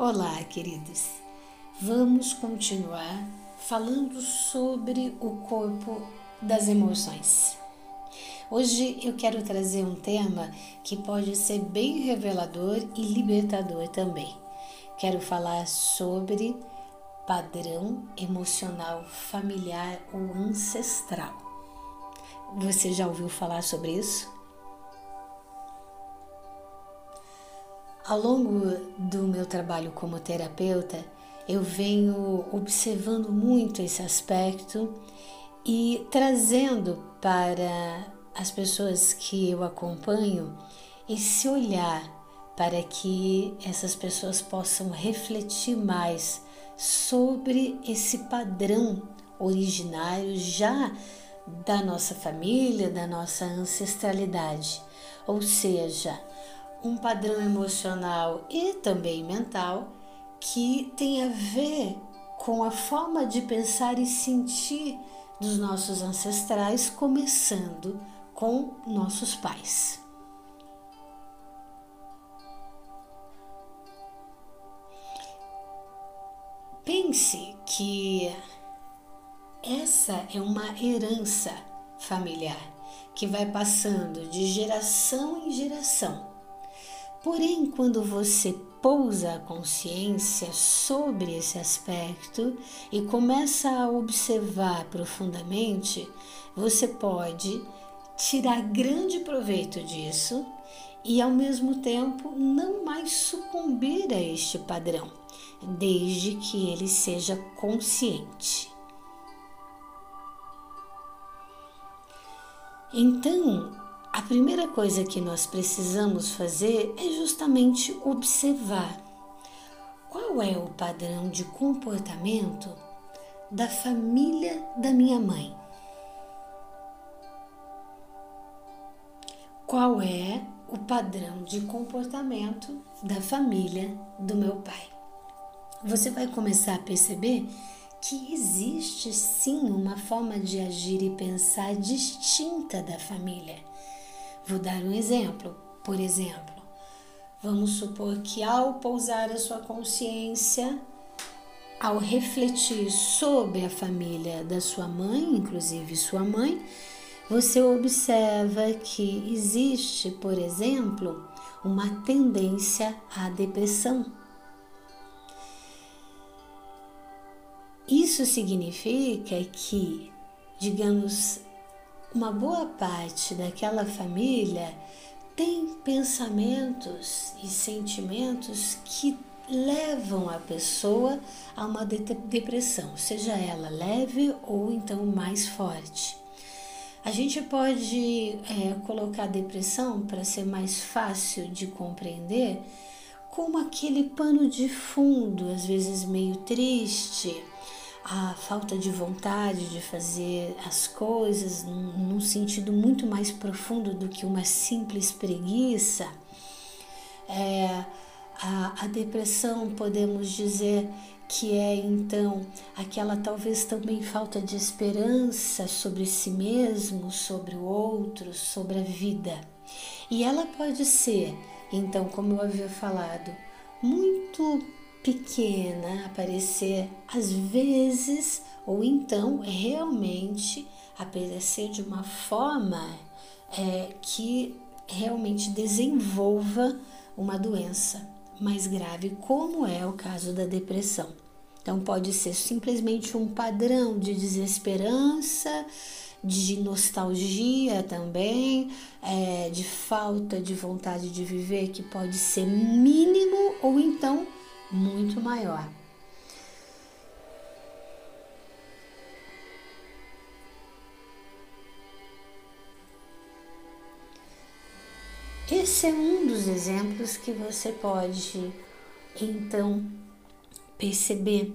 Olá, queridos. Vamos continuar falando sobre o corpo das emoções. Hoje eu quero trazer um tema que pode ser bem revelador e libertador também. Quero falar sobre padrão emocional familiar ou ancestral. Você já ouviu falar sobre isso? Ao longo do meu trabalho como terapeuta, eu venho observando muito esse aspecto e trazendo para as pessoas que eu acompanho esse olhar para que essas pessoas possam refletir mais sobre esse padrão originário já da nossa família, da nossa ancestralidade. Ou seja, um padrão emocional e também mental que tem a ver com a forma de pensar e sentir dos nossos ancestrais, começando com nossos pais. Pense que essa é uma herança familiar que vai passando de geração em geração Porém, quando você pousa a consciência sobre esse aspecto e começa a observar profundamente, você pode tirar grande proveito disso e ao mesmo tempo não mais sucumbir a este padrão, desde que ele seja consciente. Então, a primeira coisa que nós precisamos fazer é justamente observar qual é o padrão de comportamento da família da minha mãe. Qual é o padrão de comportamento da família do meu pai? Você vai começar a perceber que existe sim uma forma de agir e pensar distinta da família Vou dar um exemplo. Por exemplo, vamos supor que ao pousar a sua consciência, ao refletir sobre a família da sua mãe, inclusive sua mãe, você observa que existe, por exemplo, uma tendência à depressão. Isso significa que, digamos, uma boa parte daquela família tem pensamentos e sentimentos que levam a pessoa a uma depressão, seja ela leve ou então mais forte. A gente pode é, colocar depressão para ser mais fácil de compreender como aquele pano de fundo, às vezes meio triste, a falta de vontade de fazer as coisas num, sentido muito mais profundo do que uma simples preguiça. É, a, a depressão, podemos dizer que é então aquela talvez também falta de esperança sobre si mesmo, sobre o outro, sobre a vida. E ela pode ser, então, como eu havia falado, muito pequena aparecer às vezes, ou então realmente aparecer de uma forma é, que realmente desenvolva uma doença mais grave, como é o caso da depressão. Então, pode ser simplesmente um padrão de desesperança, de nostalgia também, é, de falta de vontade de viver, que pode ser mínimo ou então muito maior. Esse é um dos exemplos que você pode então perceber.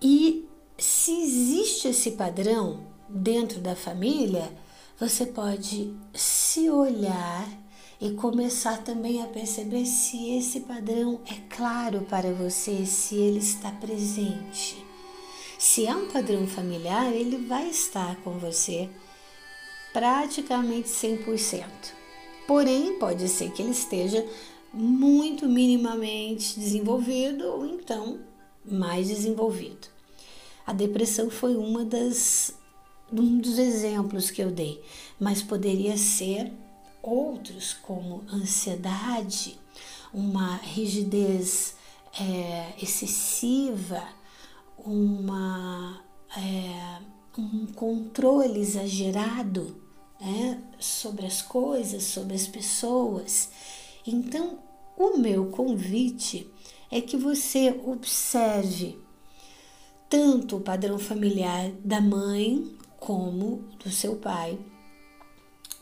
E se existe esse padrão dentro da família, você pode se olhar e começar também a perceber se esse padrão é claro para você, se ele está presente. Se há um padrão familiar, ele vai estar com você praticamente 100%. Porém, pode ser que ele esteja muito minimamente desenvolvido ou então mais desenvolvido. A depressão foi uma das um dos exemplos que eu dei, mas poderia ser outros como ansiedade, uma rigidez é, excessiva, uma, é, um controle exagerado né, sobre as coisas, sobre as pessoas. Então, o meu convite é que você observe tanto o padrão familiar da mãe como do seu pai,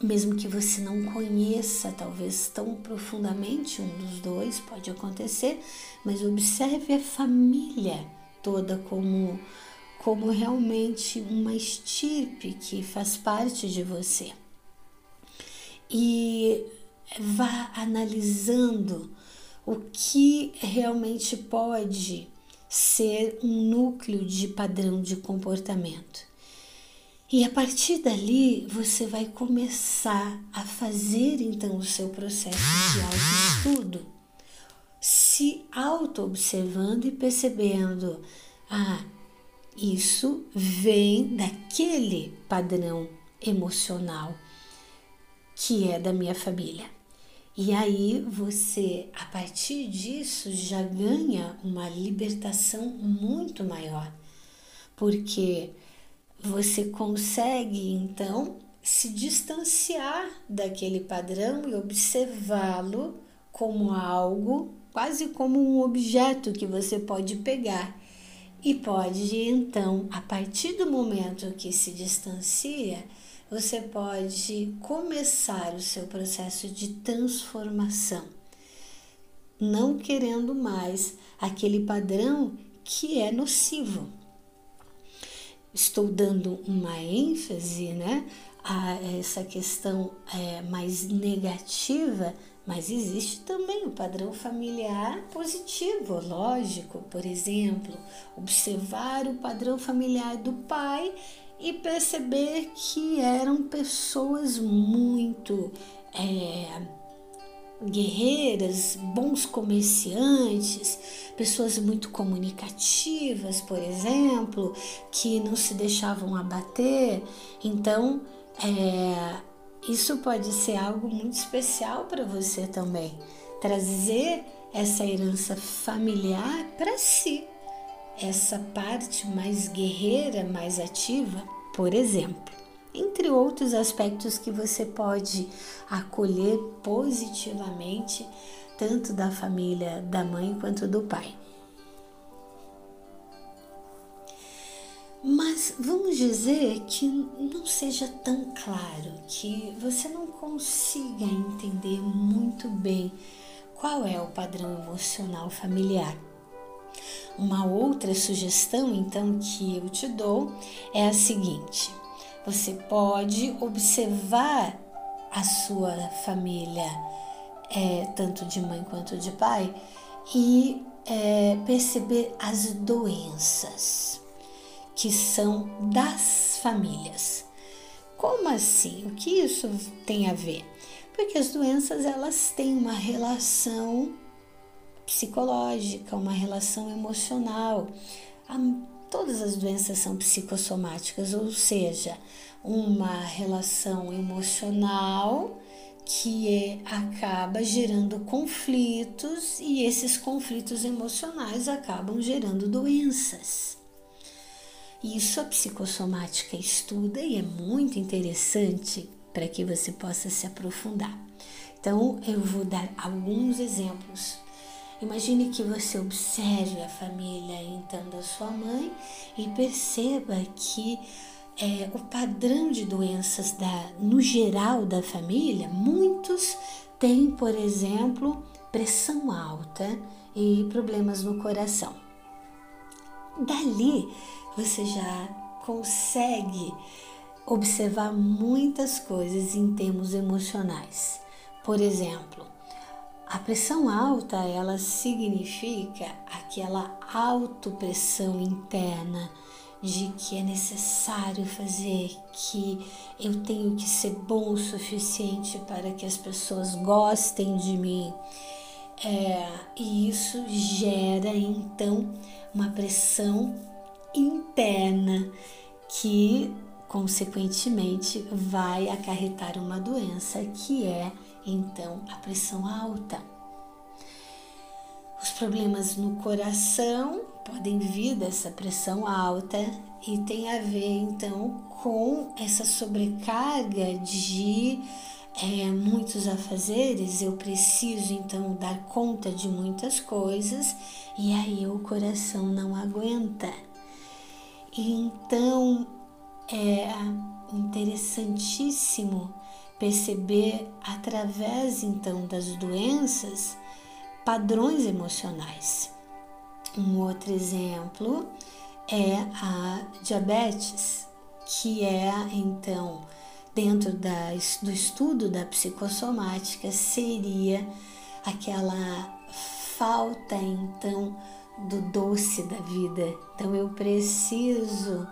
mesmo que você não conheça talvez tão profundamente um dos dois, pode acontecer, mas observe a família toda como como realmente uma estirpe que faz parte de você. E vá analisando o que realmente pode ser um núcleo de padrão de comportamento. E a partir dali você vai começar a fazer então o seu processo de autoestudo, se auto-observando e percebendo: ah, isso vem daquele padrão emocional que é da minha família. E aí você, a partir disso, já ganha uma libertação muito maior, porque você consegue então se distanciar daquele padrão e observá-lo como algo, quase como um objeto que você pode pegar e pode então, a partir do momento que se distancia, você pode começar o seu processo de transformação, não querendo mais aquele padrão que é nocivo. Estou dando uma ênfase né, a essa questão é, mais negativa mas existe também o padrão familiar positivo, lógico, por exemplo, observar o padrão familiar do pai e perceber que eram pessoas muito é, guerreiras, bons comerciantes, pessoas muito comunicativas, por exemplo, que não se deixavam abater. Então, é, isso pode ser algo muito especial para você também. Trazer essa herança familiar para si. Essa parte mais guerreira, mais ativa, por exemplo. Entre outros aspectos que você pode acolher positivamente, tanto da família da mãe quanto do pai. Mas vamos dizer que não seja tão claro, que você não consiga entender muito bem qual é o padrão emocional familiar. Uma outra sugestão, então, que eu te dou é a seguinte: você pode observar a sua família, é, tanto de mãe quanto de pai, e é, perceber as doenças que são das famílias. Como assim? O que isso tem a ver? Porque as doenças elas têm uma relação psicológica, uma relação emocional. Todas as doenças são psicossomáticas, ou seja, uma relação emocional que é, acaba gerando conflitos e esses conflitos emocionais acabam gerando doenças. Isso a psicossomática estuda e é muito interessante para que você possa se aprofundar. Então, eu vou dar alguns exemplos. Imagine que você observe a família então da sua mãe e perceba que é, o padrão de doenças da, no geral da família, muitos têm, por exemplo, pressão alta e problemas no coração. Dali você já consegue observar muitas coisas em termos emocionais. Por exemplo, a pressão alta, ela significa aquela autopressão interna de que é necessário fazer, que eu tenho que ser bom o suficiente para que as pessoas gostem de mim. É, e isso gera então uma pressão interna que consequentemente vai acarretar uma doença que é então a pressão alta. Os problemas no coração podem vir dessa pressão alta e tem a ver então com essa sobrecarga de é, muitos afazeres, eu preciso então dar conta de muitas coisas e aí o coração não aguenta. Então é interessantíssimo perceber através então das doenças padrões emocionais. Um outro exemplo é a diabetes, que é então dentro da, do estudo da psicossomática seria aquela falta então do doce da vida. Então eu preciso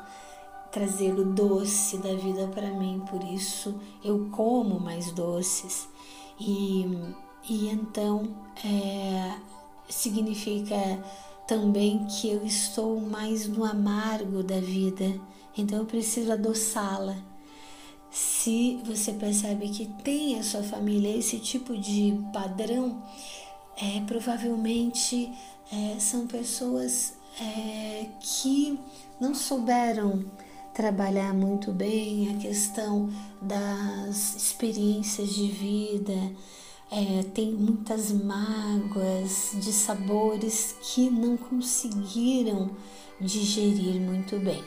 trazer o doce da vida para mim, por isso eu como mais doces. E, e então é, significa também que eu estou mais no amargo da vida, então eu preciso adoçá-la. Se você percebe que tem a sua família esse tipo de padrão, é, provavelmente é, são pessoas é, que não souberam trabalhar muito bem a questão das experiências de vida, é, tem muitas mágoas de sabores que não conseguiram digerir muito bem.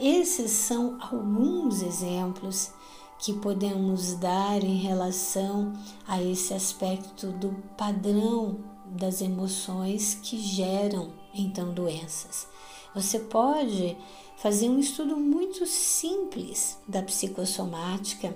Esses são alguns exemplos que podemos dar em relação a esse aspecto do padrão das emoções que geram então doenças. Você pode fazer um estudo muito simples da psicossomática,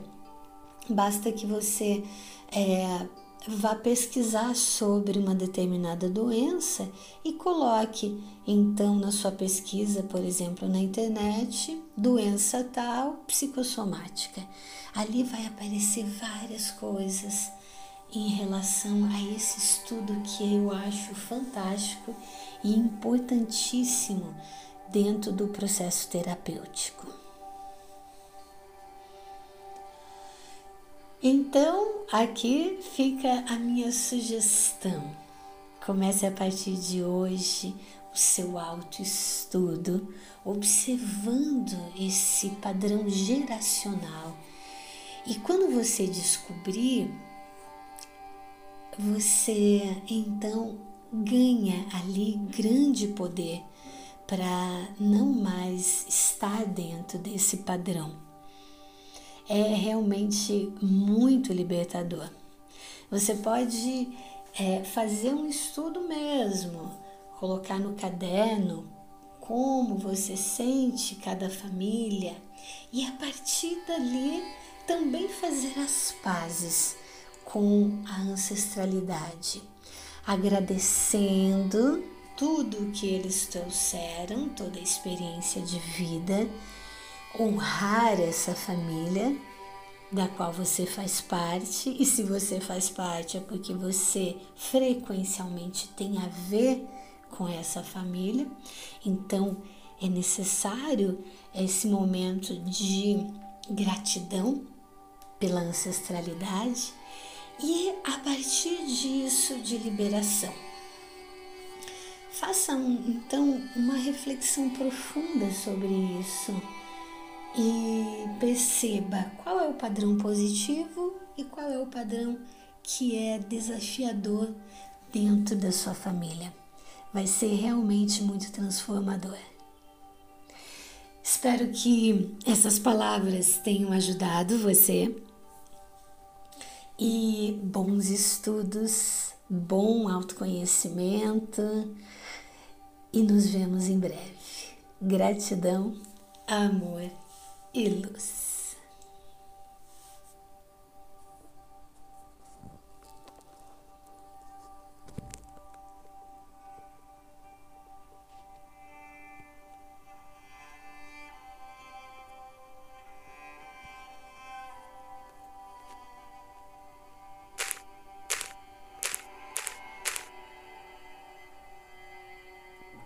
basta que você é, vá pesquisar sobre uma determinada doença e coloque então na sua pesquisa, por exemplo, na internet, doença tal psicossomática. Ali vai aparecer várias coisas em relação a esse estudo que eu acho fantástico e importantíssimo dentro do processo terapêutico. Então, aqui fica a minha sugestão. Comece a partir de hoje o seu autoestudo, observando esse padrão geracional. E quando você descobrir, você então ganha ali grande poder para não mais estar dentro desse padrão é realmente muito libertador. Você pode é, fazer um estudo mesmo, colocar no caderno como você sente cada família e a partir dali também fazer as pazes com a ancestralidade, agradecendo tudo que eles trouxeram, toda a experiência de vida honrar essa família da qual você faz parte, e se você faz parte é porque você frequencialmente tem a ver com essa família. Então é necessário esse momento de gratidão pela ancestralidade e a partir disso de liberação. Faça então uma reflexão profunda sobre isso e perceba qual é o padrão positivo e qual é o padrão que é desafiador dentro da sua família. Vai ser realmente muito transformador. Espero que essas palavras tenham ajudado você e bons estudos, bom autoconhecimento e nos vemos em breve. Gratidão, amor e luz.